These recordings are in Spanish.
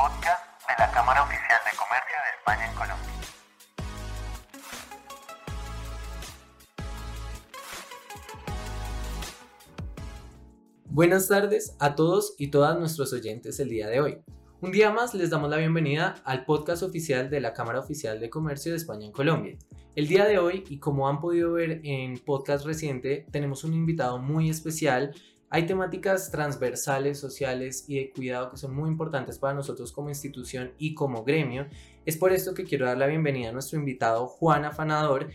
podcast de la Cámara Oficial de Comercio de España en Colombia. Buenas tardes a todos y todas nuestros oyentes el día de hoy. Un día más les damos la bienvenida al podcast oficial de la Cámara Oficial de Comercio de España en Colombia. El día de hoy, y como han podido ver en podcast reciente, tenemos un invitado muy especial hay temáticas transversales, sociales y de cuidado que son muy importantes para nosotros como institución y como gremio. Es por esto que quiero dar la bienvenida a nuestro invitado Juan Afanador,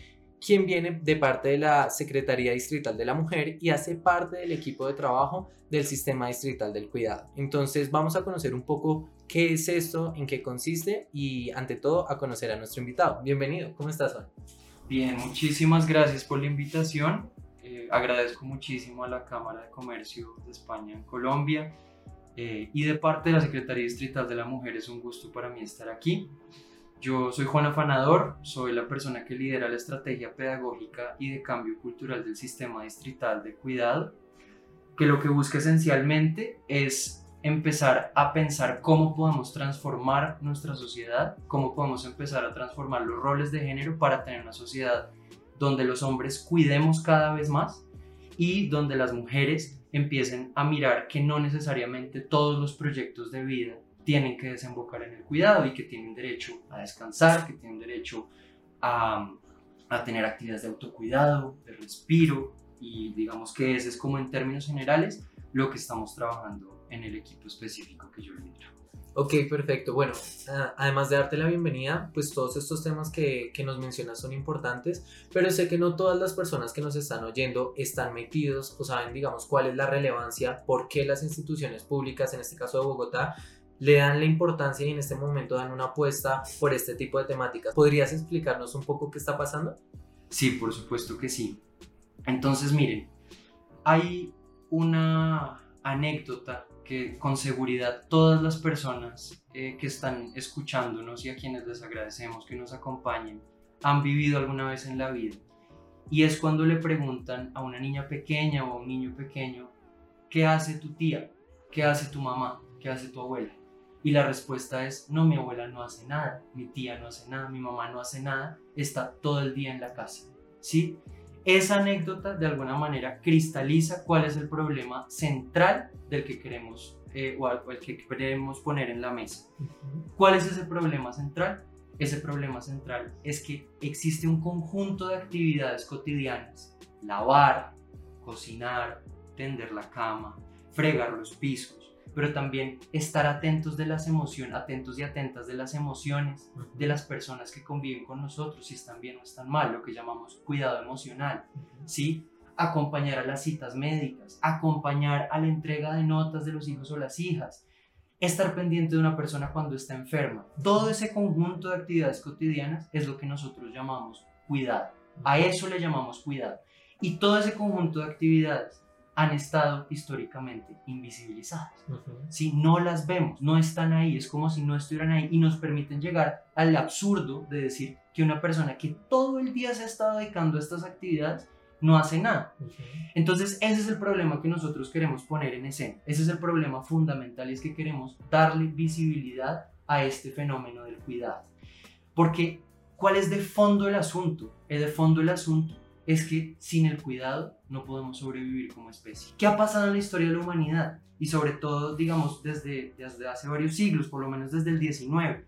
quien viene de parte de la Secretaría Distrital de la Mujer y hace parte del equipo de trabajo del Sistema Distrital del Cuidado. Entonces vamos a conocer un poco qué es esto, en qué consiste y ante todo a conocer a nuestro invitado. Bienvenido, ¿cómo estás Juan? Bien, muchísimas gracias por la invitación agradezco muchísimo a la Cámara de Comercio de España en Colombia eh, y de parte de la Secretaría Distrital de la Mujer es un gusto para mí estar aquí. Yo soy Juan Afanador, soy la persona que lidera la estrategia pedagógica y de cambio cultural del sistema distrital de cuidado, que lo que busca esencialmente es empezar a pensar cómo podemos transformar nuestra sociedad, cómo podemos empezar a transformar los roles de género para tener una sociedad donde los hombres cuidemos cada vez más y donde las mujeres empiecen a mirar que no necesariamente todos los proyectos de vida tienen que desembocar en el cuidado y que tienen derecho a descansar, que tienen derecho a, a tener actividades de autocuidado, de respiro y digamos que ese es como en términos generales lo que estamos trabajando en el equipo específico que yo lidero. Ok, perfecto. Bueno, además de darte la bienvenida, pues todos estos temas que, que, nos mencionas son importantes, pero sé que no todas las personas que nos están oyendo están metidos o saben, digamos, cuál es la relevancia, por qué las instituciones públicas, en este caso de Bogotá, le dan la importancia y en este momento dan una apuesta por este tipo de temáticas. ¿Podrías explicarnos un poco qué está pasando? Sí, por supuesto que sí. Entonces, miren, hay una anécdota que con seguridad todas las personas eh, que están escuchándonos y a quienes les agradecemos que nos acompañen han vivido alguna vez en la vida. Y es cuando le preguntan a una niña pequeña o a un niño pequeño, ¿qué hace tu tía? ¿Qué hace tu mamá? ¿Qué hace tu abuela? Y la respuesta es, no, mi abuela no hace nada, mi tía no hace nada, mi mamá no hace nada, está todo el día en la casa. ¿Sí? Esa anécdota de alguna manera cristaliza cuál es el problema central del que queremos eh, o el que queremos poner en la mesa. ¿Cuál es ese problema central? Ese problema central es que existe un conjunto de actividades cotidianas, lavar, cocinar, tender la cama, fregar los pisos, pero también estar atentos de las emociones, atentos y atentas de las emociones de las personas que conviven con nosotros, si están bien o están mal, lo que llamamos cuidado emocional, ¿sí? Acompañar a las citas médicas, acompañar a la entrega de notas de los hijos o las hijas, estar pendiente de una persona cuando está enferma. Todo ese conjunto de actividades cotidianas es lo que nosotros llamamos cuidado. A eso le llamamos cuidado. Y todo ese conjunto de actividades han estado históricamente invisibilizadas. Si no las vemos, no están ahí, es como si no estuvieran ahí y nos permiten llegar al absurdo de decir que una persona que todo el día se ha estado dedicando a estas actividades no hace nada. Entonces ese es el problema que nosotros queremos poner en escena. Ese es el problema fundamental y es que queremos darle visibilidad a este fenómeno del cuidado. Porque ¿cuál es de fondo el asunto? Es de fondo el asunto es que sin el cuidado no podemos sobrevivir como especie. ¿Qué ha pasado en la historia de la humanidad? Y sobre todo, digamos, desde, desde hace varios siglos, por lo menos desde el 19,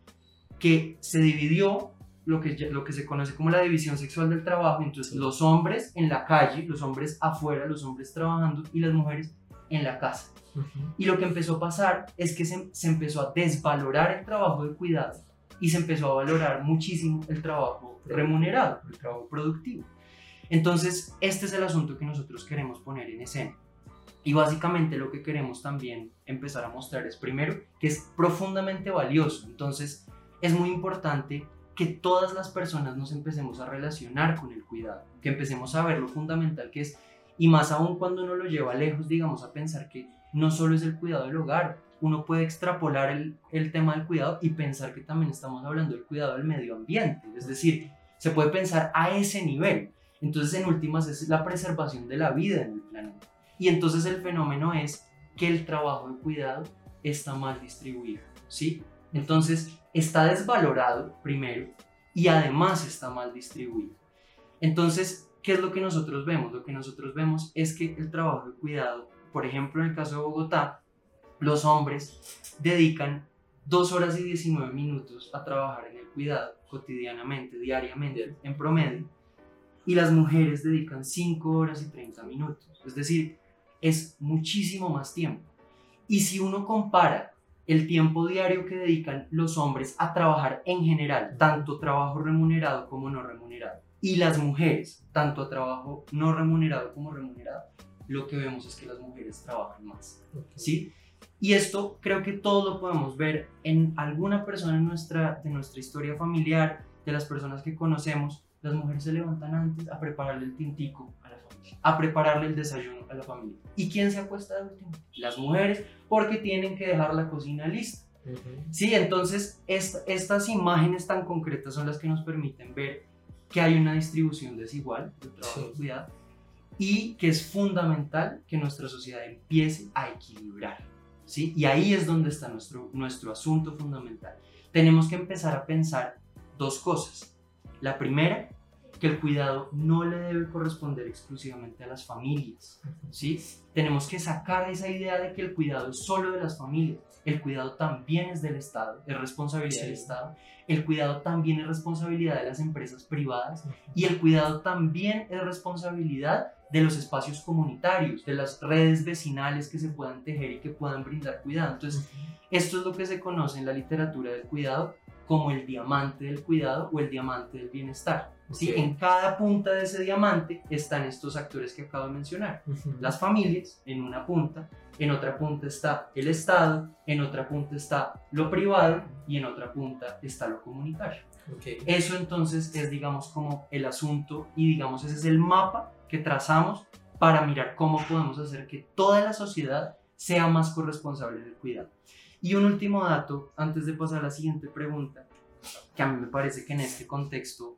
que se dividió lo que, lo que se conoce como la división sexual del trabajo, entonces los hombres en la calle, los hombres afuera, los hombres trabajando y las mujeres en la casa. Y lo que empezó a pasar es que se, se empezó a desvalorar el trabajo de cuidado y se empezó a valorar muchísimo el trabajo remunerado, el trabajo productivo. Entonces, este es el asunto que nosotros queremos poner en escena. Y básicamente lo que queremos también empezar a mostrar es primero que es profundamente valioso. Entonces, es muy importante que todas las personas nos empecemos a relacionar con el cuidado, que empecemos a ver lo fundamental que es, y más aún cuando uno lo lleva lejos, digamos, a pensar que no solo es el cuidado del hogar, uno puede extrapolar el, tema del cuidado y pensar que también estamos hablando del cuidado del medio ambiente, es decir, se puede pensar a ese nivel. Entonces, en últimas, es la preservación de la vida en el planeta. Y entonces el fenómeno es que el trabajo de cuidado está mal distribuido, ¿sí? Entonces, está desvalorado primero y además está mal distribuido. Entonces, ¿qué es lo que nosotros vemos? Lo que nosotros vemos es que el trabajo de cuidado, por ejemplo, en el caso de Bogotá, los hombres dedican 2 horas y 19 minutos a trabajar en el cuidado cotidianamente, diariamente, en promedio, y las mujeres dedican 5 horas y 30 minutos. Es decir, es muchísimo más tiempo. Y si uno compara el tiempo diario que dedican los hombres a trabajar en general, tanto trabajo remunerado como no remunerado, y las mujeres, tanto a trabajo no remunerado como remunerado, lo que vemos es que las mujeres trabajan más. ¿sí? Y esto creo que todo lo podemos ver en alguna persona en nuestra, de nuestra historia familiar, de las personas que conocemos. Las mujeres se levantan antes a prepararle el tintico a la familia, a prepararle el desayuno a la familia. ¿Y quién se acuesta de último? Las mujeres, porque tienen que dejar la cocina lista. Sí, entonces estas imágenes tan concretas son las que nos permiten ver que hay una distribución desigual de trabajo de cuidado y que es fundamental que nuestra sociedad empiece a equilibrar. ¿sí? Y ahí es donde está nuestro, nuestro asunto fundamental. Tenemos que empezar a pensar dos cosas. La primera, que el cuidado no le debe corresponder exclusivamente a las familias. ¿sí? Tenemos que sacar esa idea de que el cuidado es solo de las familias. El cuidado también es del Estado, es responsabilidad del Estado. El cuidado también es responsabilidad de las empresas privadas. Y el cuidado también es responsabilidad de los espacios comunitarios, de las redes vecinales que se puedan tejer y que puedan brindar cuidado. Entonces, esto es lo que se conoce en la literatura del cuidado como el diamante del cuidado o el diamante del bienestar. ¿sí? En cada punta de ese diamante están estos actores que acabo de mencionar. Las familias en una punta, en otra punta está el Estado, en otra punta está lo privado y en otra punta está lo comunitario. Eso entonces es, digamos, como el asunto y, digamos, ese es el mapa que trazamos para mirar cómo podemos hacer que toda la sociedad sea más corresponsable del cuidado. Y un último dato, antes de pasar a la siguiente pregunta, que a mí me parece que en este contexto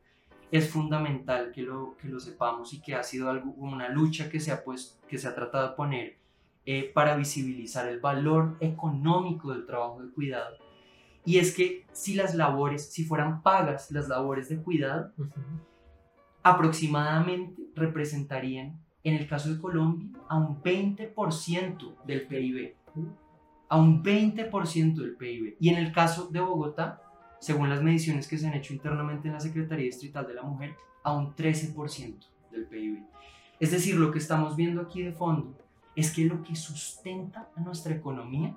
es fundamental que lo, que lo sepamos y que ha sido algo, una lucha que se ha, pues, que se ha tratado de poner eh, para visibilizar el valor económico del trabajo de cuidado. Y es que si las labores, si fueran pagas las labores de cuidado, aproximadamente representarían, en el caso de Colombia, a un 20% del PIB a un 20% del PIB. Y en el caso de Bogotá, según las mediciones que se han hecho internamente en la Secretaría Distrital de la Mujer, a un 13% del PIB. Es decir, lo que estamos viendo aquí de fondo es que lo que sustenta a nuestra economía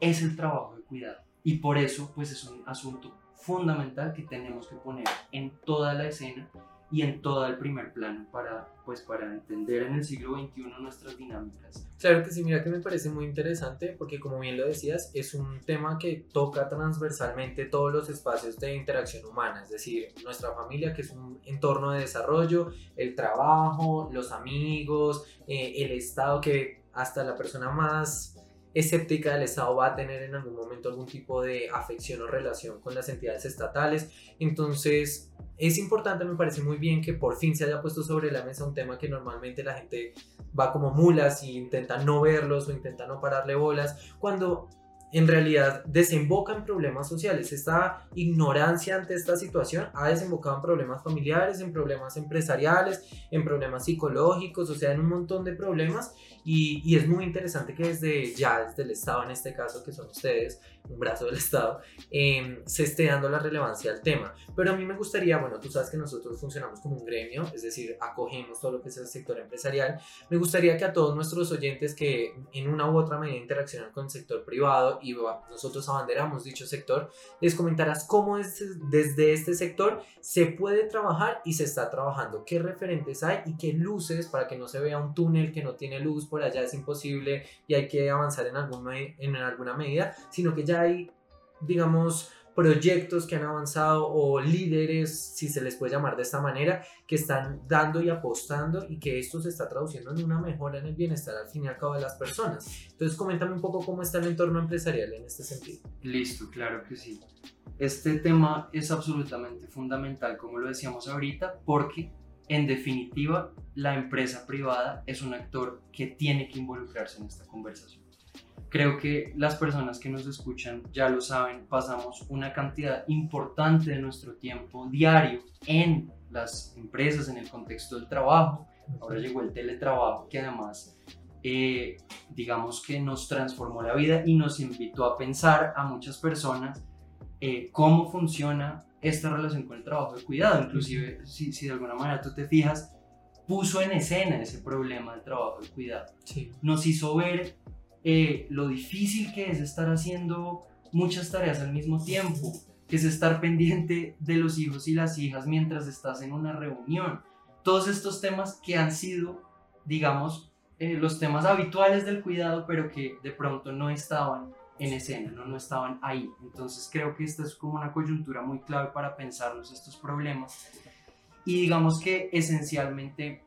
es el trabajo de cuidado. Y por eso, pues es un asunto fundamental que tenemos que poner en toda la escena y en todo el primer plano para, pues, para entender en el siglo XXI nuestras dinámicas. Claro que sí, mira que me parece muy interesante porque como bien lo decías, es un tema que toca transversalmente todos los espacios de interacción humana, es decir, nuestra familia que es un entorno de desarrollo, el trabajo, los amigos, eh, el Estado que hasta la persona más escéptica del Estado va a tener en algún momento algún tipo de afección o relación con las entidades estatales. Entonces, es importante, me parece muy bien que por fin se haya puesto sobre la mesa un tema que normalmente la gente va como mulas y intenta no verlos o intenta no pararle bolas, cuando en realidad desemboca en problemas sociales. Esta ignorancia ante esta situación ha desembocado en problemas familiares, en problemas empresariales, en problemas psicológicos, o sea, en un montón de problemas. Y, y es muy interesante que desde ya, desde el Estado en este caso, que son ustedes, un brazo del Estado, em, se esté dando la relevancia al tema. Pero a mí me gustaría, bueno, tú sabes que nosotros funcionamos como un gremio, es decir, acogemos todo lo que es el sector empresarial. Me gustaría que a todos nuestros oyentes que en una u otra medida interaccionan con el sector privado y nosotros abanderamos dicho sector, les comentarás cómo desde este sector se puede trabajar y se está trabajando, qué referentes hay y qué luces para que no se vea un túnel que no tiene luz, por allá es imposible y hay que avanzar en, algún, en alguna medida, sino que ya hay, digamos, proyectos que han avanzado o líderes, si se les puede llamar de esta manera, que están dando y apostando y que esto se está traduciendo en una mejora en el bienestar al fin y al cabo de las personas. Entonces, coméntame un poco cómo está el entorno empresarial en este sentido. Listo, claro que sí. Este tema es absolutamente fundamental, como lo decíamos ahorita, porque en definitiva la empresa privada es un actor que tiene que involucrarse en esta conversación creo que las personas que nos escuchan ya lo saben, pasamos una cantidad importante de nuestro tiempo diario en las empresas, en el contexto del trabajo. Ahora llegó el teletrabajo que además, eh, digamos que nos transformó la vida y nos invitó a pensar a muchas personas eh, cómo funciona esta relación con el trabajo de cuidado. Inclusive, si, si, de alguna manera tú te fijas, puso en escena ese problema del trabajo de cuidado. Sí. Nos hizo ver eh, lo difícil que es estar haciendo muchas tareas al mismo tiempo, que es estar pendiente de los hijos y las hijas mientras estás en una reunión. Todos estos temas que han sido, digamos, eh, los temas habituales del cuidado, pero que de pronto no estaban en escena, ¿no? no estaban ahí. Entonces creo que esta es como una coyuntura muy clave para pensarnos estos problemas. Y digamos que esencialmente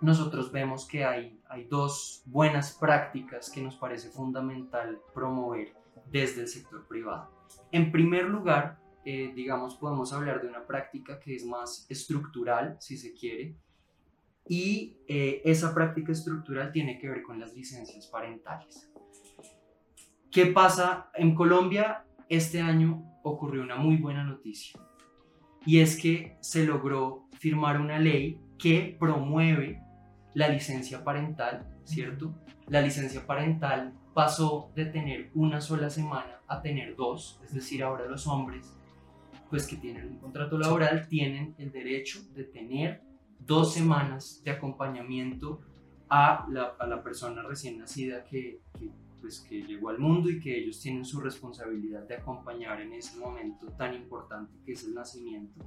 nosotros vemos que hay, hay dos buenas prácticas que nos parece fundamental promover desde el sector privado. En primer lugar, eh, digamos, podemos hablar de una práctica que es más estructural, si se quiere, y eh, esa práctica estructural tiene que ver con las licencias parentales. ¿Qué pasa? En Colombia este año ocurrió una muy buena noticia y es que se logró firmar una ley que promueve la licencia parental, ¿cierto? La licencia parental pasó de tener una sola semana a tener dos, es decir, ahora los hombres, pues que tienen un contrato laboral, tienen el derecho de tener dos semanas de acompañamiento a la, a la persona recién nacida que, que, pues, que llegó al mundo y que ellos tienen su responsabilidad de acompañar en ese momento tan importante que es el nacimiento.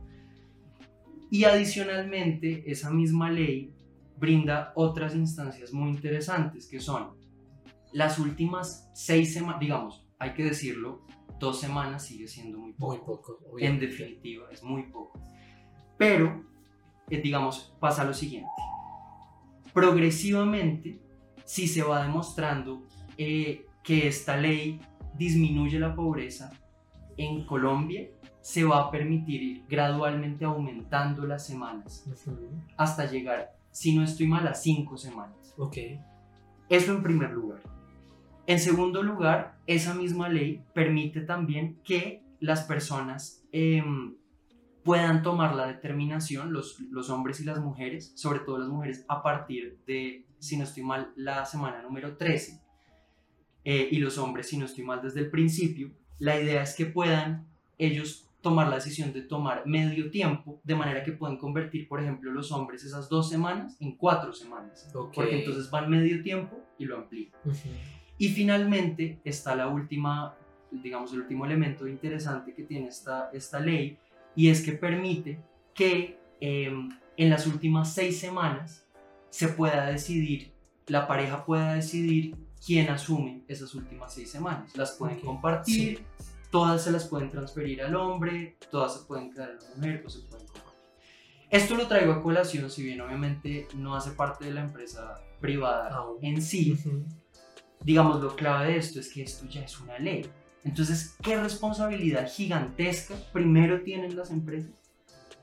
Y adicionalmente, esa misma ley brinda otras instancias muy interesantes que son las últimas seis semanas, digamos, hay que decirlo, dos semanas sigue siendo muy poco. Muy poco. En definitiva, es muy poco. Pero, eh, digamos, pasa lo siguiente. Progresivamente, si se va demostrando eh, que esta ley disminuye la pobreza en Colombia, se va a permitir ir gradualmente aumentando las semanas hasta llegar, si no estoy mal, a cinco semanas. Ok. Eso en primer lugar. En segundo lugar, esa misma ley permite también que las personas em, puedan tomar la determinación, los, los hombres y las mujeres, sobre todo las mujeres, a partir de, si no estoy mal, la semana número 13, eh, y los hombres, si no estoy mal, desde el principio. La idea es que puedan ellos tomar la decisión de tomar medio tiempo, de manera que pueden convertir, por ejemplo, los hombres esas dos semanas en cuatro semanas, porque entonces van medio tiempo y lo amplían. Y finalmente está la última, digamos, el último elemento interesante que tiene esta, esta ley, y es que permite que em, en las últimas seis semanas se pueda decidir, la pareja pueda decidir quién asume esas últimas seis semanas. Las pueden Ok, compartir, todas se las pueden transferir al hombre, todas se pueden quedar en la mujer o se pueden compartir. Esto lo traigo a colación, si bien obviamente no hace parte de la empresa privada Aún. en sí, Ujú. digamos, lo clave de esto es que esto ya es una ley. Entonces, ¿qué responsabilidad gigantesca primero tienen las empresas?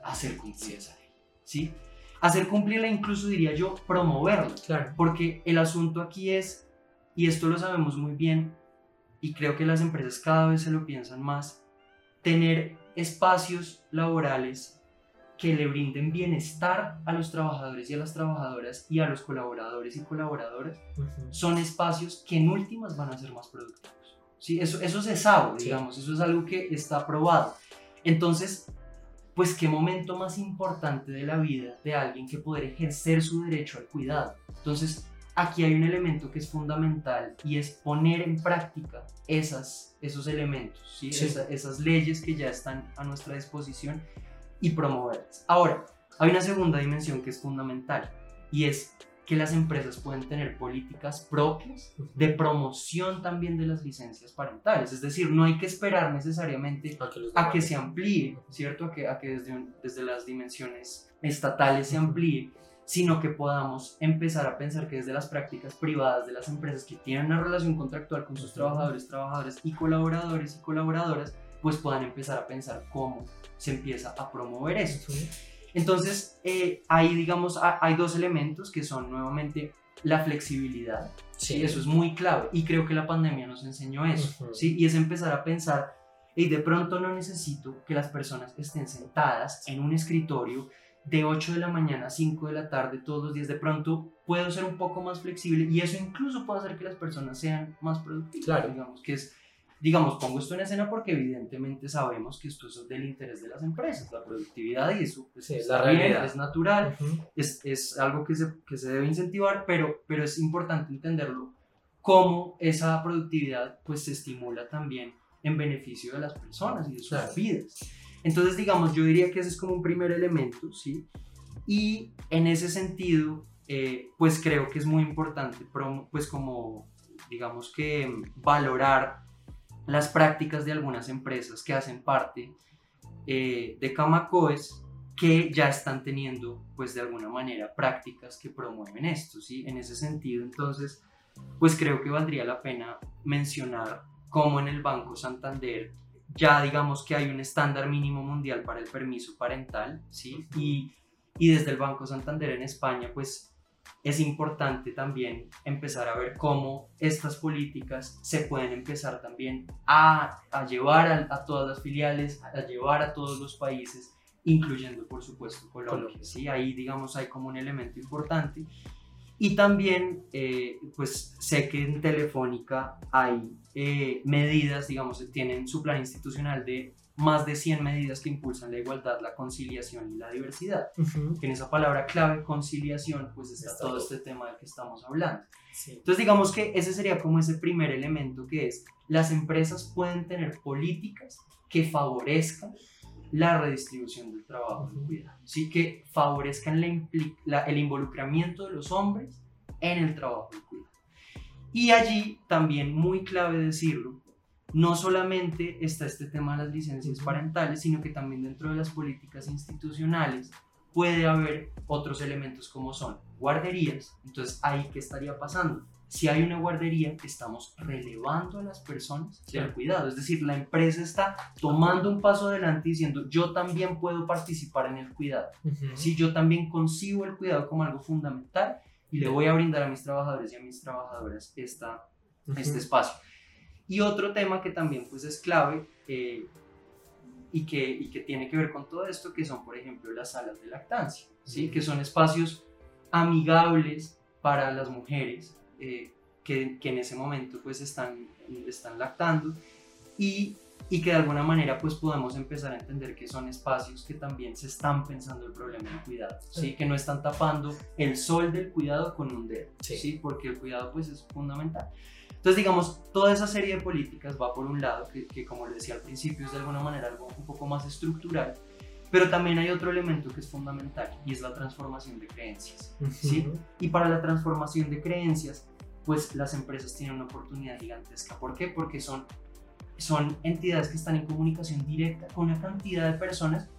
Hacer cumplir esa ley, ¿sí? Hacer cumplirla, incluso diría yo, promoverla. Claro. Porque el asunto aquí es, y esto lo sabemos muy bien, y creo que las empresas cada vez se lo piensan más, tener espacios laborales que le brinden bienestar a los trabajadores y a las trabajadoras y a los colaboradores y colaboradoras son espacios que en últimas van a ser más productivos. ¿sí? Eso, eso se sabe, Sí. digamos, eso es algo que está probado. Entonces, pues qué momento más importante de la vida de alguien que poder ejercer su derecho al cuidado. Entonces, aquí hay un elemento que es fundamental y es poner en práctica esas, esos elementos, ¿sí? Sí. Esa- esas leyes que ya están a nuestra disposición y promoverlas. Ahora, hay una segunda dimensión que es fundamental y es que las empresas pueden tener políticas propias de promoción también de las licencias parentales. Es decir, no hay que esperar necesariamente A que, a que se amplíe, ¿cierto? A que, a que desde, desde las dimensiones estatales se amplíe, sino que podamos empezar a pensar que desde las prácticas privadas de las empresas que tienen una relación contractual con sus trabajadores, trabajadoras y colaboradores y colaboradoras, pues puedan empezar a pensar cómo se empieza a promover esto. Entonces, eh, ahí digamos, ha- hay dos elementos que son nuevamente la flexibilidad, Sí. Eso es muy clave y creo que la pandemia nos enseñó eso. ¿sí? Y es empezar a pensar, y de pronto no necesito que las personas estén sentadas en un escritorio de 8 de la mañana a 5 de la tarde todos los días. De pronto puedo ser un poco más flexible y eso incluso puede hacer que las personas sean más productivas. Claro. Digamos que es, digamos, pongo esto en escena porque evidentemente sabemos que esto es del interés de las empresas, la productividad y eso pues, Sí, es la realidad. es natural es, es algo que se, que se debe incentivar, pero, pero es importante entenderlo cómo esa productividad pues se estimula también en beneficio de las personas y de sus Claro. vidas. Entonces, digamos, yo diría que ese es como un primer elemento, ¿sí? Y en ese sentido, eh, pues creo que es muy importante, pues como, digamos que valorar las prácticas de algunas empresas que hacen parte eh, de Camacoes que ya están teniendo, pues de alguna manera, prácticas que promueven esto, ¿sí? En ese sentido, entonces, pues creo que valdría la pena mencionar cómo en el Banco Santander ya digamos que hay un estándar mínimo mundial para el permiso parental, ¿sí? Y, y desde el Banco Santander en España, pues es importante también empezar a ver cómo estas políticas se pueden empezar también a, a llevar a, a todas las filiales, a llevar a todos los países, incluyendo por supuesto Colombia. Colombia. ¿sí? Ahí digamos hay como un elemento importante. Y también, eh, pues sé que en Telefónica hay eh, medidas, digamos, tienen su plan institucional de más de 100 medidas que impulsan la igualdad, la conciliación y la diversidad. Ujú. Que en esa palabra clave, conciliación, pues está, Está todo todo. este tema del que estamos hablando. Sí. Entonces digamos que ese sería como ese primer elemento que es, las empresas pueden tener políticas que favorezcan la redistribución del trabajo del Ujú. cuidado, ¿sí? que favorezcan la la- el involucramiento de los hombres en el trabajo del cuidado. Y allí también muy clave decirlo, no solamente está este tema de las licencias parentales, sino que también dentro de las políticas institucionales puede haber otros elementos como son guarderías. Entonces, ¿ahí qué estaría pasando? Si hay una guardería, estamos relevando a las personas del Claro. cuidado. Es decir, la empresa está tomando un paso adelante diciendo, yo también puedo participar en el cuidado. Si yo también concibo el cuidado como algo fundamental y le voy a brindar a mis trabajadores y a mis trabajadoras esta, Ujú. este espacio. Y otro tema que también pues es clave eh, y, que, y que tiene que ver con todo esto, que son por ejemplo las salas de lactancia, ¿sí? Ujú. que son espacios amigables para las mujeres eh, que, que en ese momento pues están, están lactando y, y que de alguna manera pues podemos empezar a entender que son espacios que también se están pensando el problema del cuidado, ¿sí? Sí. que no están tapando el sol del cuidado con un dedo, Sí. ¿sí? porque el cuidado pues es fundamental. Entonces, digamos, toda esa serie de políticas va por un lado, que, que como le decía al principio es de alguna manera algo un poco más estructural, pero también hay otro elemento que es fundamental y es la transformación de creencias. ¿sí? Y para la transformación de creencias, pues las empresas tienen una oportunidad gigantesca. ¿Por qué? Porque son, son entidades que están en comunicación directa con una cantidad de personas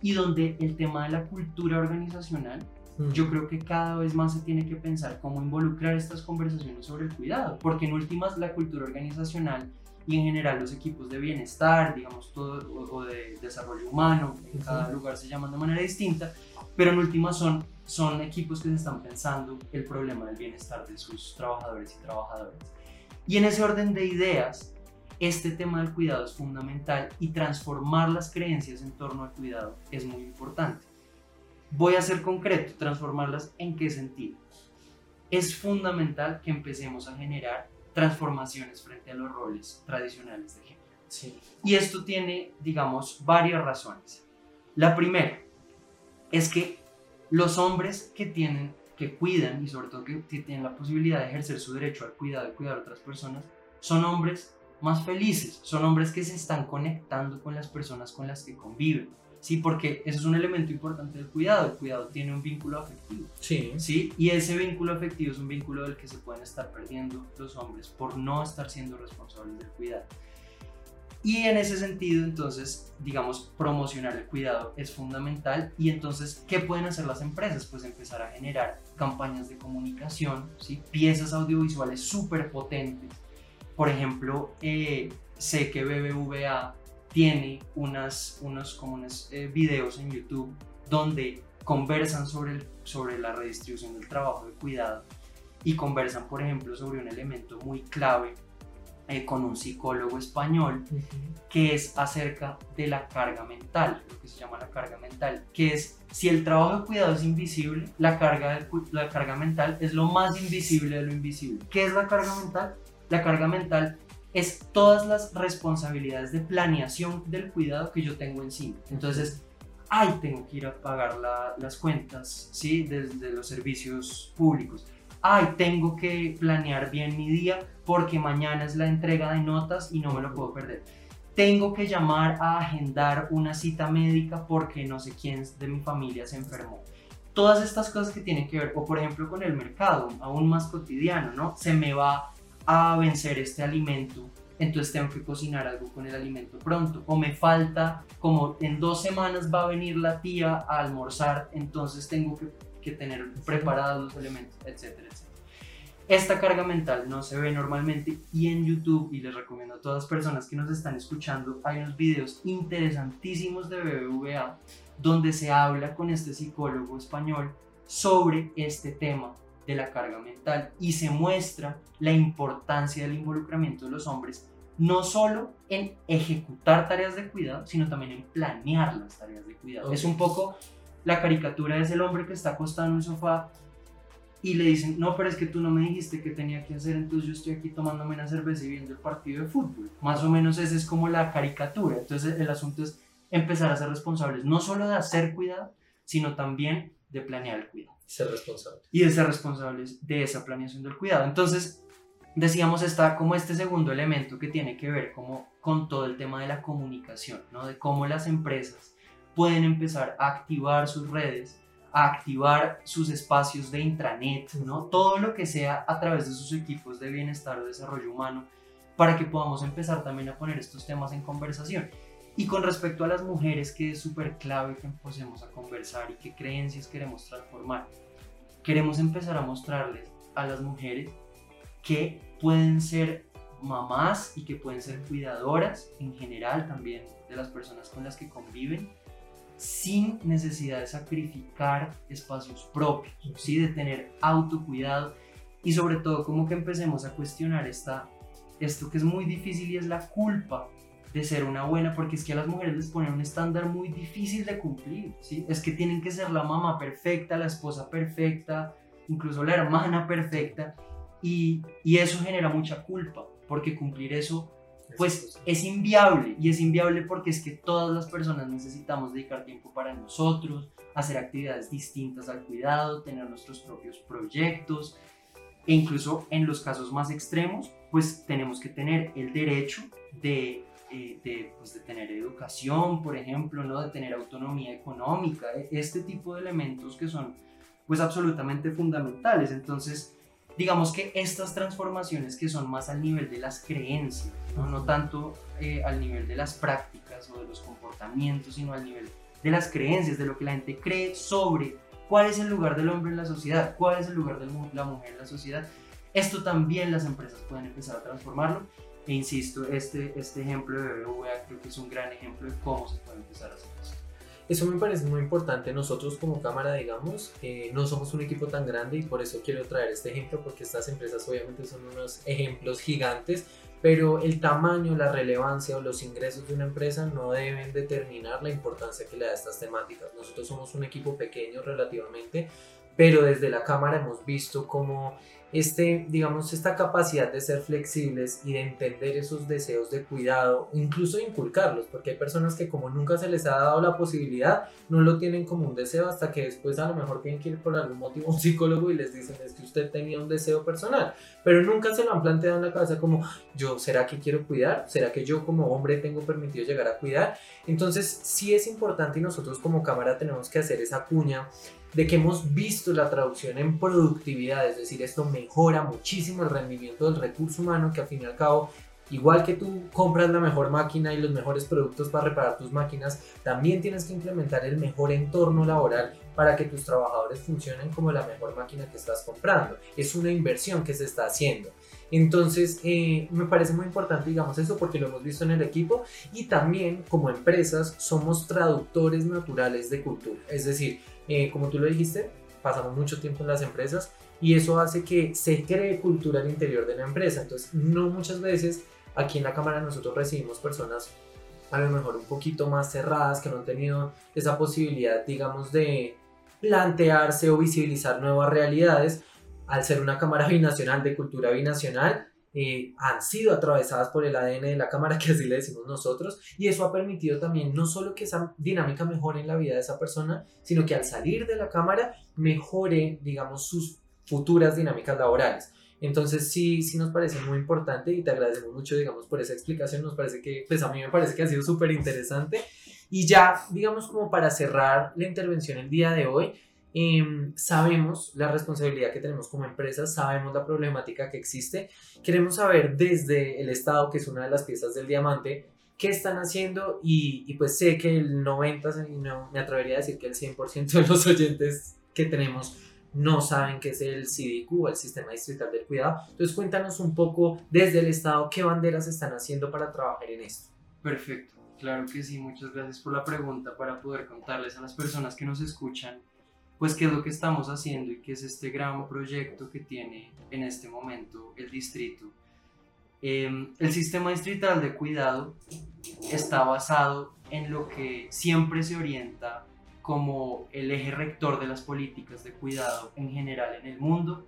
y donde el tema de la cultura organizacional Ujú. yo creo que cada vez más se tiene que pensar cómo involucrar estas conversaciones sobre el cuidado, porque en últimas la cultura organizacional y en general los equipos de bienestar, digamos, todo, o, o de desarrollo humano, en cada lugar se llaman de manera distinta, pero en últimas son, son equipos que se están pensando el problema del bienestar de sus trabajadores y trabajadoras. Y en ese orden de ideas, este tema del cuidado es fundamental y transformar las creencias en torno al cuidado es muy importante. Voy a ser concreto, transformarlas en qué sentido. Es fundamental que empecemos a generar transformaciones frente a los roles tradicionales de género. Sí. Y esto tiene, digamos, varias razones. La primera es que los hombres que tienen, que cuidan y sobre todo que tienen la posibilidad de ejercer su derecho al cuidado y cuidar a otras personas, son hombres más felices, son hombres que se están conectando con las personas con las que conviven. Sí, porque eso es un elemento importante del cuidado. El cuidado tiene un vínculo afectivo. Sí. ¿sí? Y ese vínculo afectivo es un vínculo del que se pueden estar perdiendo los hombres por no estar siendo responsables del cuidado. Y en ese sentido, entonces, digamos, promocionar el cuidado es fundamental. Y entonces, ¿qué pueden hacer las empresas? Pues empezar a generar campañas de comunicación, ¿sí? piezas audiovisuales súper potentes. Por ejemplo, eh, sé que BBVA tiene unas, unos como unos eh, videos en YouTube donde conversan sobre, el- sobre la redistribución del trabajo de cuidado y conversan, por ejemplo, sobre un elemento muy clave eh, con un psicólogo español que es acerca de la carga mental, lo que se llama la carga mental, que es si el trabajo de cuidado es invisible, la carga, la carga mental es lo más invisible de lo invisible. ¿Qué es la carga mental? La carga mental es todas las responsabilidades de planeación del cuidado que yo tengo encima. Entonces, ay, tengo que ir a pagar las cuentas, ¿sí? Desde los servicios públicos ay, tengo que planear bien mi día porque mañana es la entrega de notas y no me lo puedo perder. Tengo que llamar a agendar una cita médica porque no sé quién de mi familia se enfermó. Todas estas cosas que tienen que ver, o por ejemplo con el mercado, aún más cotidiano, ¿no? Se me va a vencer este alimento, entonces tengo que cocinar algo con el alimento pronto. O me falta, como en dos semanas va a venir la tía a almorzar, entonces tengo que que tener preparados los elementos, etcétera, etcétera. Esta carga mental no se ve normalmente y en YouTube, y les recomiendo a todas las personas que nos están escuchando, hay unos videos interesantísimos de BBVA donde se habla con este psicólogo español sobre este tema de la carga mental y se muestra la importancia del involucramiento de los hombres no solo en ejecutar tareas de cuidado, sino también en planear las tareas de cuidado. Es un poco la caricatura es el hombre que está acostado en un sofá y le dicen, no, pero es que tú no me dijiste que tenía que hacer, entonces yo estoy aquí tomándome una cerveza y viendo el partido de fútbol. Más o menos esa es como la caricatura. Entonces el asunto es empezar a ser responsables, no solo de hacer cuidado, sino también de planear el cuidado. Ser responsables. Y de ser responsables de esa planeación del cuidado. Entonces, decíamos, está como este segundo elemento que tiene que ver como con todo el tema de la comunicación, ¿no? De cómo las empresas pueden empezar a activar sus redes, a activar sus espacios de intranet, ¿no? todo lo que sea a través de sus equipos de bienestar o desarrollo humano, para que podamos empezar también a poner estos temas en conversación. Y con respecto a las mujeres, que es súper clave que empecemos a conversar y qué creencias queremos transformar, queremos empezar a mostrarles a las mujeres que pueden ser mamás y que pueden ser cuidadoras en general también de las personas con las que conviven sin necesidad de sacrificar espacios propios, ¿sí? de tener autocuidado y sobre todo como que empecemos a cuestionar esta, esto que es muy difícil y es la culpa de ser una buena, porque es que a las mujeres les ponen un estándar muy difícil de cumplir, ¿sí? es que tienen que ser la mamá perfecta, la esposa perfecta, incluso la hermana perfecta, y, y eso genera mucha culpa, porque cumplir eso pues es inviable y es inviable porque es que todas las personas necesitamos dedicar tiempo para nosotros, hacer actividades distintas al cuidado, tener nuestros propios proyectos e incluso en los casos más extremos, pues tenemos que tener el derecho de, eh, de, pues de tener educación, por ejemplo, ¿no? de tener autonomía económica, e, este tipo de elementos que son pues absolutamente fundamentales. Entonces, digamos que estas transformaciones que son más al nivel de las creencias, no, tanto eh, al nivel de las prácticas o de los comportamientos, sino al nivel de las creencias, de lo que la gente cree sobre cuál es el lugar del hombre en la sociedad, cuál es el lugar de la mujer en la sociedad. Esto también las empresas pueden empezar a transformarlo. E insisto, este, este ejemplo de BBVA creo que es un gran ejemplo de cómo se puede empezar a hacer esto. Eso me parece muy importante. Nosotros como cámara, digamos, eh, no somos un equipo tan grande y por eso quiero traer este ejemplo porque estas empresas obviamente son unos ejemplos gigantes, pero el tamaño, la relevancia o los ingresos de una empresa no deben determinar la importancia que le da a estas temáticas. Nosotros somos un equipo pequeño relativamente, pero desde la cámara hemos visto cómo este, digamos, esta capacidad de ser flexibles y de entender esos deseos de cuidado, incluso inculcarlos, porque hay personas que como nunca se les ha dado la posibilidad, no lo tienen como un deseo hasta que después a lo mejor tienen que ir por algún motivo a un psicólogo y les dicen es que usted tenía un deseo personal, pero nunca se lo han planteado en la cabeza como yo, ¿será que quiero cuidar? ¿Será que yo como hombre tengo permitido llegar a cuidar? Entonces sí es importante y nosotros como cámara tenemos que hacer esa cuña de que hemos visto la traducción en productividad, es decir, esto mejora muchísimo el rendimiento del recurso humano, que al fin y al cabo, igual que tú compras la mejor máquina y los mejores productos para reparar tus máquinas, también tienes que implementar el mejor entorno laboral para que tus trabajadores funcionen como la mejor máquina que estás comprando. Es una inversión que se está haciendo. Entonces, eh, me parece muy importante, digamos, eso porque lo hemos visto en el equipo y también como empresas somos traductores naturales de cultura. Es decir, eh, como tú lo dijiste, pasamos mucho tiempo en las empresas y eso hace que se cree cultura al interior de la empresa. Entonces, no muchas veces aquí en la cámara nosotros recibimos personas a lo mejor un poquito más cerradas, que no han tenido esa posibilidad, digamos, de plantearse o visibilizar nuevas realidades. Al ser una cámara binacional de cultura binacional, eh, han sido atravesadas por el ADN de la cámara, que así le decimos nosotros, y eso ha permitido también no solo que esa dinámica mejore en la vida de esa persona, sino que al salir de la cámara mejore, digamos, sus futuras dinámicas laborales. Entonces sí, sí nos parece muy importante y te agradecemos mucho, digamos, por esa explicación. Nos parece que, pues a mí me parece que ha sido súper interesante. Y ya, digamos, como para cerrar la intervención el día de hoy, em, sabemos la responsabilidad que tenemos como empresas, sabemos la problemática que existe. Queremos saber desde el Estado, que es una de las piezas del diamante, qué están haciendo y, y pues sé que el 90, no, me atrevería a decir que el 100% de los oyentes que tenemos no saben qué es el CDQ, el Sistema Distrital del Cuidado. Entonces cuéntanos un poco desde el Estado qué banderas están haciendo para trabajar en esto. Perfecto, claro que sí, muchas gracias por la pregunta para poder contarles a las personas que nos escuchan pues qué es lo que estamos haciendo y qué es este gran proyecto que tiene en este momento el distrito. Em, el sistema distrital de cuidado está basado en lo que siempre se orienta como el eje rector de las políticas de cuidado en general en el mundo.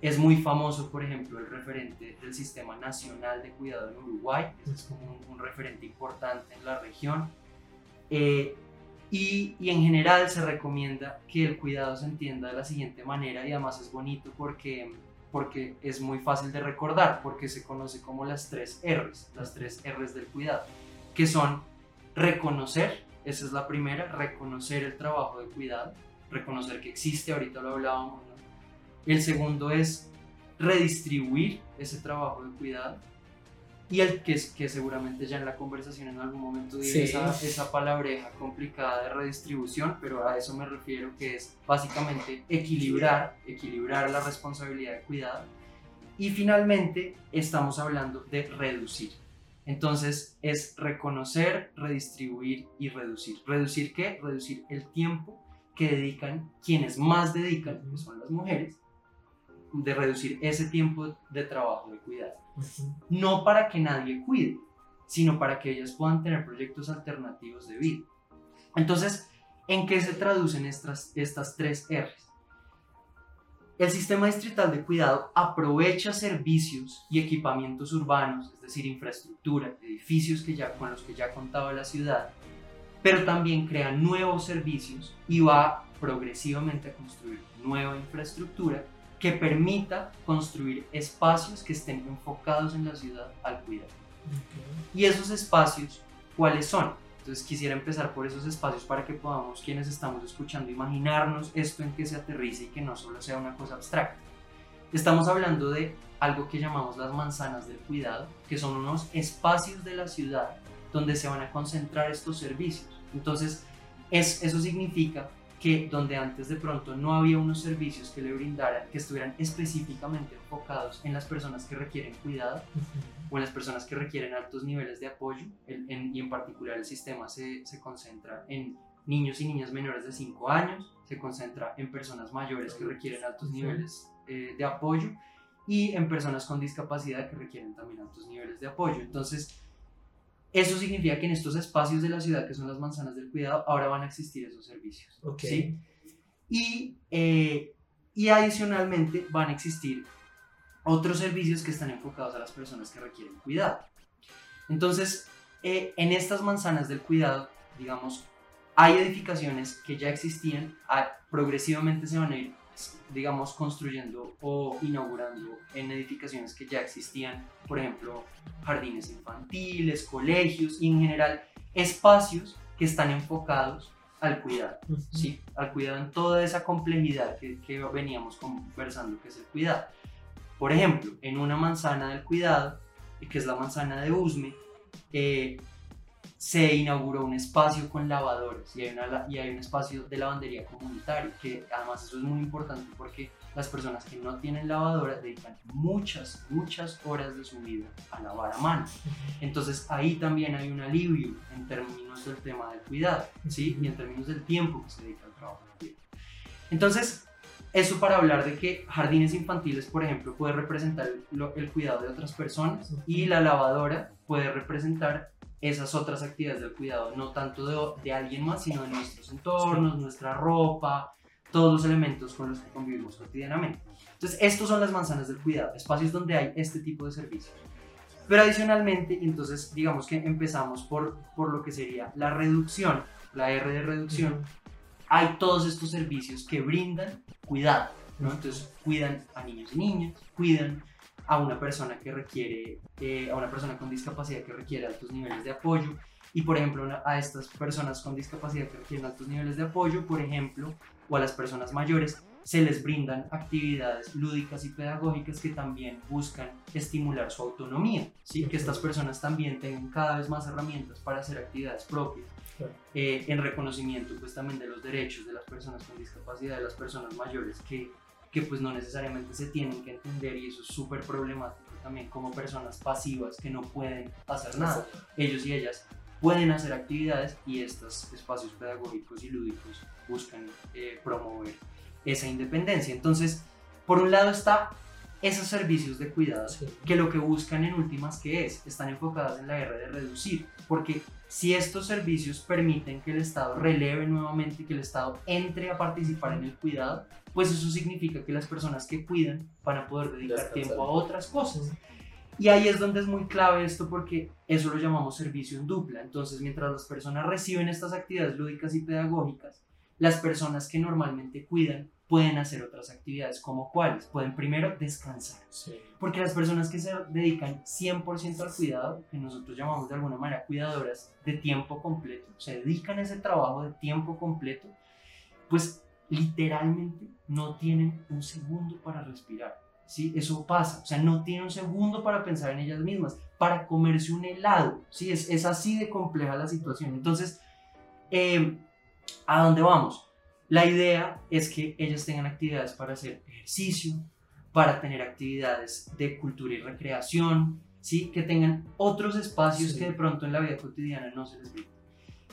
Es muy famoso, por ejemplo, el referente del Sistema Nacional de Cuidado en Uruguay, es como un, referente importante en la región. Eh, y, en general se recomienda que el cuidado se entienda de la siguiente manera y además es bonito porque, porque es muy fácil de recordar, porque se conoce como las tres R's, las tres R's del cuidado, que son reconocer, esa es la primera, reconocer el trabajo de cuidado, reconocer que existe, ahorita lo hablábamos. El segundo es redistribuir ese trabajo de cuidado. Y el que, que seguramente ya en la conversación en algún momento dije esa, esa palabreja complicada de redistribución, pero a eso me refiero que es básicamente equilibrar, equilibrar la responsabilidad de cuidado. Y finalmente estamos hablando de reducir entonces es reconocer, redistribuir y reducir. ¿Reducir qué? Reducir el tiempo que dedican quienes más dedican, que son las mujeres, de reducir ese tiempo de trabajo, de cuidado. No para que nadie cuide, sino para que ellas puedan tener proyectos alternativos de vida. Entonces, ¿en qué se traducen estas, estas tres R's? El sistema distrital de cuidado aprovecha servicios y equipamientos urbanos, es decir, infraestructura, edificios que ya, con los que ya contaba la ciudad, pero también crea nuevos servicios y va progresivamente a construir nueva infraestructura que permita construir espacios que estén enfocados en la ciudad al cuidado. Y esos espacios, ¿cuáles son? Entonces quisiera empezar por esos espacios para que podamos, quienes estamos escuchando, imaginarnos esto en que se aterrice y que no solo sea una cosa abstracta. Estamos hablando de algo que llamamos las manzanas del cuidado, que son unos espacios de la ciudad donde se van a concentrar estos servicios. Entonces, es, eso significa que donde antes de pronto no había unos servicios que le brindaran, que estuvieran específicamente enfocados en las personas que requieren cuidado, o en las personas que requieren altos niveles de apoyo, y en particular el sistema se, se, concentra en niños y niñas menores de 5 años, se concentra en personas mayores que requieren altos niveles eh, de apoyo y en personas con discapacidad que requieren también altos niveles de apoyo. Entonces, eso significa que en estos espacios de la ciudad, que son las manzanas del cuidado, ahora van a existir esos servicios. Okay. Y, eh, y adicionalmente van a existir otros servicios que están enfocados a las personas que requieren cuidado. Entonces, eh, en estas manzanas del cuidado, digamos, hay edificaciones que ya existían, progresivamente se van a ir, digamos, construyendo o inaugurando en edificaciones que ya existían, por ejemplo, jardines infantiles, colegios y en general espacios que están enfocados al cuidado, ¿sí? Al cuidado en toda esa complejidad que, que veníamos conversando, que es el cuidado. Por ejemplo, en una manzana del cuidado, que es la manzana de Usme, eh, se inauguró un espacio con lavadores y hay, una, y hay un espacio de lavandería comunitario, que además eso es muy importante porque las personas que no tienen lavadora dedican muchas, muchas horas de su vida a lavar a mano. Entonces ahí también hay un alivio en términos del tema del cuidado, ¿sí? Y en términos del tiempo que se dedica al trabajo. Entonces, Eso para hablar de que jardines infantiles, por ejemplo, puede representar el cuidado de otras personas y la lavadora puede representar esas otras actividades del cuidado, no tanto de, de alguien más, sino de nuestros entornos, nuestra ropa, todos los elementos con los que convivimos cotidianamente. Entonces, estos son las manzanas del cuidado, espacios donde hay este tipo de servicios. Pero adicionalmente, entonces, digamos que empezamos por, por lo que sería la reducción, la R de reducción. Hay todos estos servicios que brindan cuidado, ¿no? Entonces, cuidan a niños y niñas, cuidan a una persona que requiere, eh, a una persona con discapacidad que requiere altos niveles de apoyo. Y, por ejemplo, una- a estas personas con discapacidad que requieren altos niveles de apoyo, por ejemplo, o a las personas mayores, se les brindan actividades lúdicas y pedagógicas que también buscan estimular su autonomía, ¿sí? que estas personas también tengan cada vez más herramientas para hacer actividades propias, eh, en reconocimiento pues también de los derechos de las personas con discapacidad, de las personas mayores que, que pues no necesariamente se tienen que entender y eso es súper problemático también como personas pasivas que no pueden hacer nada ellos y ellas pueden hacer actividades y estos espacios pedagógicos y lúdicos buscan eh, promover esa independencia. Entonces, por un lado está esos servicios de cuidado Sí. que lo que buscan en últimas que es, están enfocadas en la R de reducir, porque si estos servicios permiten que el Estado releve nuevamente, que el Estado entre a participar en el cuidado, pues eso significa que las personas que cuidan van a poder dedicar Descansar. tiempo a otras cosas. Y ahí es donde es muy clave esto porque eso lo llamamos servicio en dupla. Entonces, mientras las personas reciben estas actividades lúdicas y pedagógicas, las personas que normalmente cuidan pueden hacer otras actividades como cuáles. Pueden primero descansar. Sí. Porque las personas que se dedican 100% al cuidado, que nosotros llamamos de alguna manera cuidadoras de tiempo completo, se dedican a ese trabajo de tiempo completo, pues literalmente no tienen un segundo para respirar. ¿sí? Eso pasa, o sea, no tienen un segundo para pensar en ellas mismas, para comerse un helado, ¿sí? Es, es así de compleja la situación. Entonces, eh, ¿a dónde vamos? La idea es que ellas tengan actividades para hacer ejercicio, para tener actividades de cultura y recreación, ¿sí? que tengan otros espacios Sí. que de pronto en la vida cotidiana no se les brindan.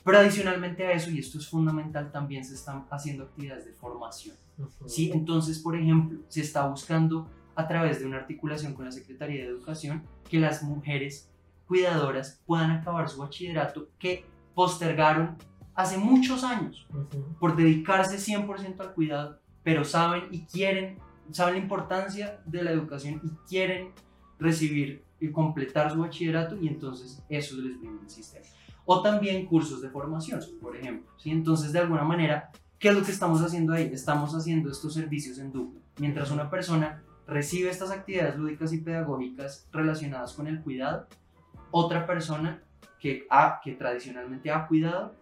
Pero adicionalmente a eso, y esto es fundamental, también se están haciendo actividades de formación. Ujú. ¿sí? Entonces, por ejemplo, se está buscando a través de una articulación con la Secretaría de Educación que las mujeres cuidadoras puedan acabar su bachillerato que postergaron hace muchos años por dedicarse 100% al cuidado, pero saben y quieren, saben la importancia de la educación y quieren recibir y completar su bachillerato y entonces eso les brinda el sistema. O también cursos de formación, por ejemplo. ¿sí? Entonces, de alguna manera, ¿qué es lo que estamos haciendo ahí? Estamos haciendo estos servicios en dupla. Mientras una persona recibe estas actividades lúdicas y pedagógicas relacionadas con el cuidado, otra persona que, ha, que tradicionalmente ha cuidado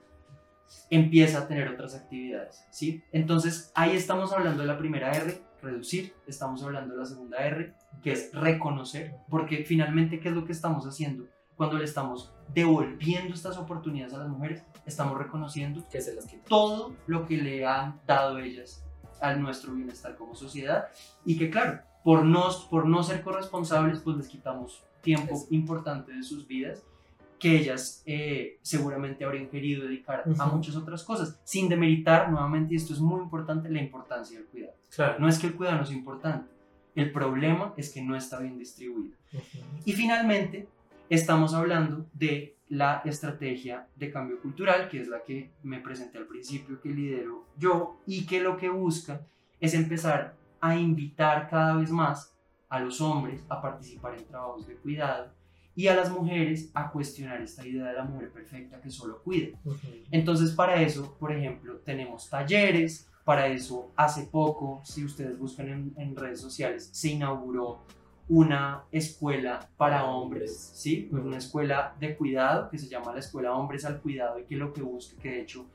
empieza a tener otras actividades, ¿sí? Entonces, ahí estamos hablando de la primera R, reducir, estamos hablando de la segunda R, que es reconocer, porque finalmente, ¿qué es lo que estamos haciendo? Cuando le estamos devolviendo estas oportunidades a las mujeres, estamos reconociendo Que se las quita. todo lo que le han dado ellas a nuestro bienestar como sociedad y que claro, por no, por no ser corresponsables, pues les quitamos tiempo Eso. importante de sus vidas que ellas eh, seguramente habrían querido dedicar a Ujú. muchas otras cosas, sin demeritar nuevamente, y esto es muy importante, la importancia del cuidado. Claro. No es que el cuidado no sea importante, el problema es que no está bien distribuido. Y finalmente, estamos hablando de la estrategia de cambio cultural, que es la que me presenté al principio, que lidero yo, y que lo que busca es empezar a invitar cada vez más a los hombres a participar en trabajos de cuidado y a las mujeres a cuestionar esta idea de la mujer perfecta que solo cuida. Entonces, para eso, por ejemplo, tenemos talleres, para eso, hace poco, si ustedes buscan en, en redes sociales, se inauguró una escuela para hombres, ¿sí? Pues una escuela de cuidado que se llama la Escuela Hombres al Cuidado y que lo que busca, que de hecho,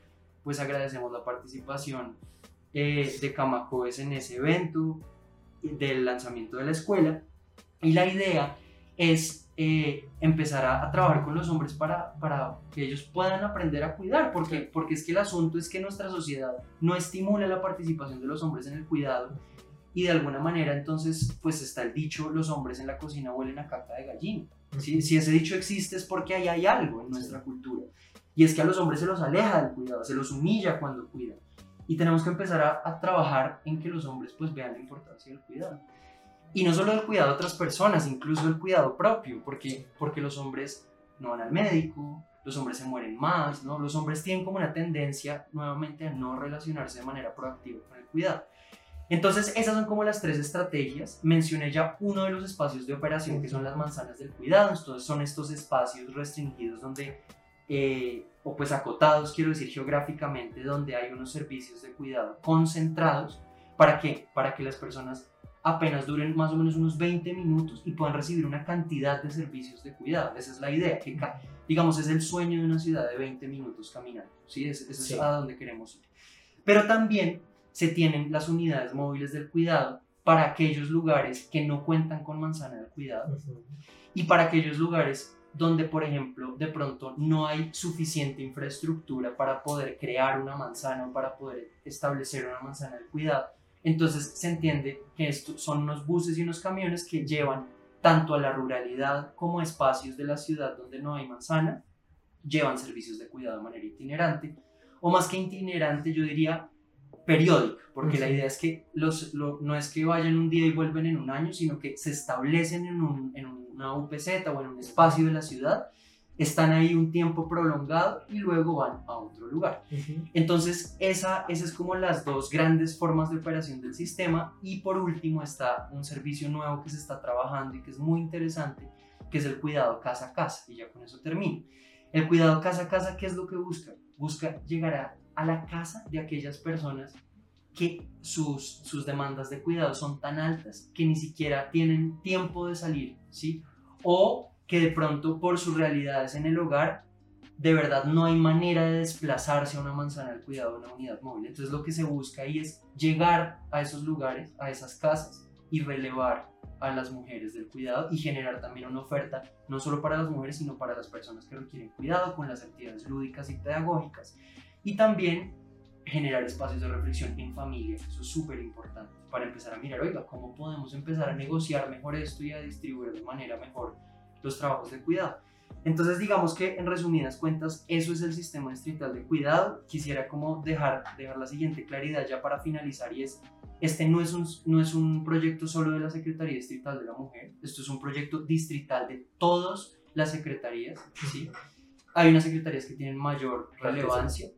pues agradecemos la participación eh, de Camacoes en ese evento, del lanzamiento de la escuela, y la idea es eh, empezar a, a trabajar con los hombres para, para que ellos puedan aprender a cuidar, porque, porque es que el asunto es que nuestra sociedad no estimula la participación de los hombres en el cuidado y de alguna manera entonces pues está el dicho los hombres en la cocina huelen a caca de gallina. ¿sí? Si ese dicho existe es porque ahí hay algo en nuestra cultura y es que a los hombres se los aleja del cuidado, se los humilla cuando cuidan. Y tenemos que empezar a, a trabajar en que los hombres pues vean la importancia del cuidado. Y no solo el cuidado de otras personas, incluso el cuidado propio, porque, porque los hombres no van al médico, los hombres se mueren más, ¿no? Los hombres tienen como una tendencia nuevamente a no relacionarse de manera proactiva con el cuidado. Entonces, esas son como las tres estrategias. Mencioné ya uno de los espacios de operación que son las manzanas del cuidado. Entonces, son estos espacios restringidos donde, eh, o pues acotados, quiero decir geográficamente, donde hay unos servicios de cuidado concentrados. ¿Para qué? Para que las personas apenas duren más o menos unos 20 minutos y puedan recibir una cantidad de servicios de cuidado. Esa es la idea, que digamos es el sueño de una ciudad de 20 minutos caminando. ¿sí? Eso es a donde queremos ir. Pero también se tienen las unidades móviles del cuidado para aquellos lugares que no cuentan con manzana del cuidado y para aquellos lugares donde, por ejemplo, de pronto no hay suficiente infraestructura para poder crear una manzana o para poder establecer una manzana del cuidado entonces se entiende que estos son unos buses y unos camiones que llevan tanto a la ruralidad como a espacios de la ciudad donde no hay manzana, llevan servicios de cuidado de manera itinerante, o más que itinerante yo diría periódica, porque la idea es que los, no es que vayan un día y vuelven en un año, sino que se establecen en, en una UPZ o en un espacio de la ciudad están ahí un tiempo prolongado y luego van a otro lugar. Entonces, esa, esas es como las dos grandes formas de operación del sistema. Y por último está un servicio nuevo que se está trabajando y que es muy interesante, que es el cuidado casa a casa. Y ya con eso termino. El cuidado casa a casa, ¿qué es lo que busca? Busca llegar a, a la casa de aquellas personas que sus, sus demandas de cuidado son tan altas que ni siquiera tienen tiempo de salir, ¿sí? O que de pronto por sus realidades en el hogar, de verdad no hay manera de desplazarse a una manzana al cuidado de una unidad móvil. Entonces lo que se busca ahí es llegar a esos lugares, a esas casas y relevar a las mujeres del cuidado y generar también una oferta no solo para las mujeres, sino para las personas que requieren cuidado con las actividades lúdicas y pedagógicas. Y también generar espacios de reflexión en familia, eso es súper importante, para empezar a mirar, oiga, ¿cómo podemos empezar a negociar mejor esto y a distribuir de manera mejor los trabajos de cuidado. Entonces digamos que en resumidas cuentas eso es el sistema distrital de cuidado. Quisiera como dejar, dejar la siguiente claridad ya para finalizar y es, este no es, un, no es un proyecto solo de la Secretaría Distrital de la Mujer, esto es un proyecto distrital de todas las secretarías. ¿sí? Hay unas secretarías que tienen mayor relevancia,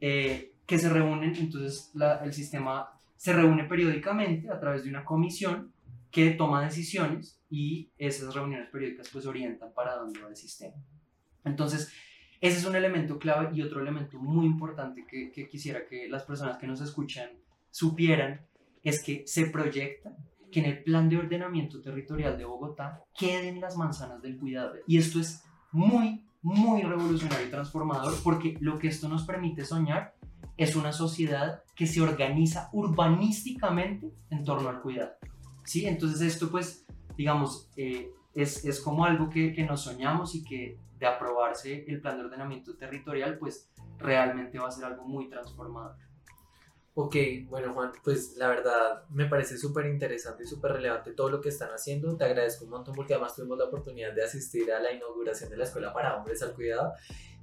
eh, que se reúnen, entonces el sistema se reúne periódicamente a través de una comisión que toma decisiones y esas reuniones periódicas pues orientan para dónde va el sistema. Entonces, ese es un elemento clave y otro elemento muy importante que, quisiera que las personas que nos escuchan supieran es que se proyecta que en el plan de ordenamiento territorial de Bogotá queden las manzanas del cuidado. Y esto es muy, muy revolucionario y transformador porque lo que esto nos permite soñar es una sociedad que se organiza urbanísticamente en torno al cuidado. ¿Sí? Entonces esto pues, digamos, eh, es, es, como algo que, que, nos soñamos y que de aprobarse el plan de ordenamiento territorial, pues realmente va a ser algo muy transformador. Ok, bueno Juan, pues la verdad me parece súper interesante y súper relevante todo lo que están haciendo. Te agradezco un montón porque además tuvimos la oportunidad de asistir a la inauguración de la Escuela para Hombres al Cuidado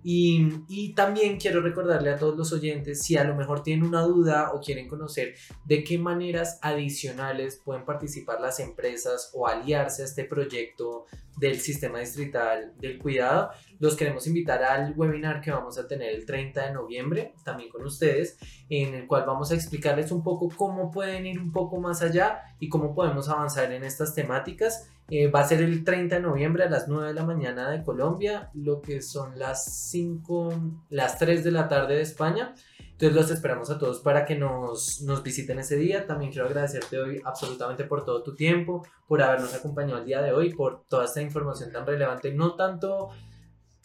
y, y, también quiero recordarle a todos los oyentes, si a lo mejor tienen una duda o quieren conocer de qué maneras adicionales pueden participar las empresas o aliarse a este proyecto del sistema distrital del cuidado, los queremos invitar al webinar que vamos a tener el 30 de noviembre, también con ustedes, en el cual vamos a explicarles un poco cómo pueden ir un poco más allá y cómo podemos avanzar en estas temáticas. Eh, va a ser el 30 de noviembre a las 9 de la mañana de Colombia, lo que son las 5, las 3 de la tarde de España. Entonces los esperamos a todos para que nos, nos visiten ese día. También quiero agradecerte hoy absolutamente por todo tu tiempo, por habernos acompañado el día de hoy, por toda esta información tan relevante, no tanto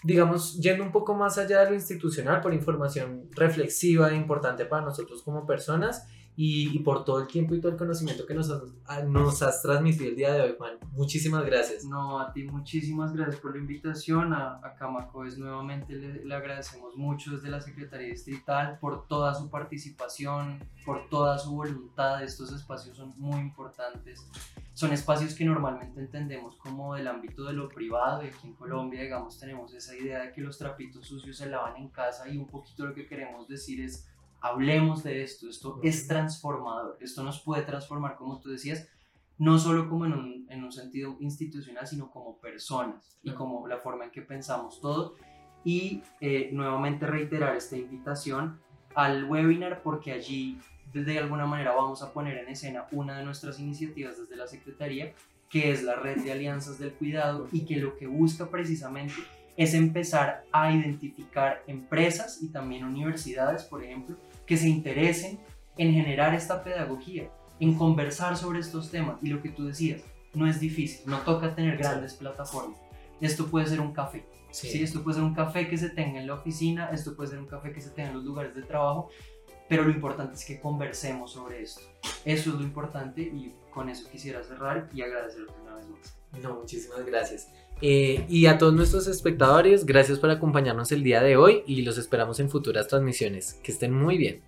digamos, yendo un poco más allá de lo institucional, por información reflexiva e importante para nosotros como personas y, por todo el tiempo y todo el conocimiento que nos has, ah, nos has transmitido el día de hoy, Juan. Muchísimas gracias. No, a ti muchísimas gracias por la invitación. A, a Camacoes nuevamente le, le, agradecemos mucho desde la Secretaría Distrital por toda su participación, por toda su voluntad. Estos espacios son muy importantes. Son espacios que normalmente entendemos como del ámbito de lo privado y aquí en Colombia, digamos, tenemos esa idea de que los trapitos sucios se lavan en casa y un poquito lo que queremos decir es hablemos de esto, esto es transformador, esto nos puede transformar, como tú decías, no solo como en un, en un sentido institucional, sino como personas y como la forma en que pensamos todo. Y eh, nuevamente reiterar esta invitación al webinar porque allí de alguna manera vamos a poner en escena una de nuestras iniciativas desde la Secretaría, que es la red de alianzas del cuidado y que lo que busca precisamente es empezar a identificar empresas y también universidades, por ejemplo, que se interesen en generar esta pedagogía, en conversar sobre estos temas. Y lo que tú decías, no es difícil, no toca tener grandes plataformas. Esto puede ser un café. Sí. Esto puede ser un café que se tenga en la oficina, esto puede ser un café que se tenga en los lugares de trabajo, pero lo importante es que conversemos sobre esto. Eso es lo importante y con eso quisiera cerrar y agradecerte una vez más. No, muchísimas gracias. Eh, y a todos nuestros espectadores, gracias por acompañarnos el día de hoy y los esperamos en futuras transmisiones. Que estén muy bien.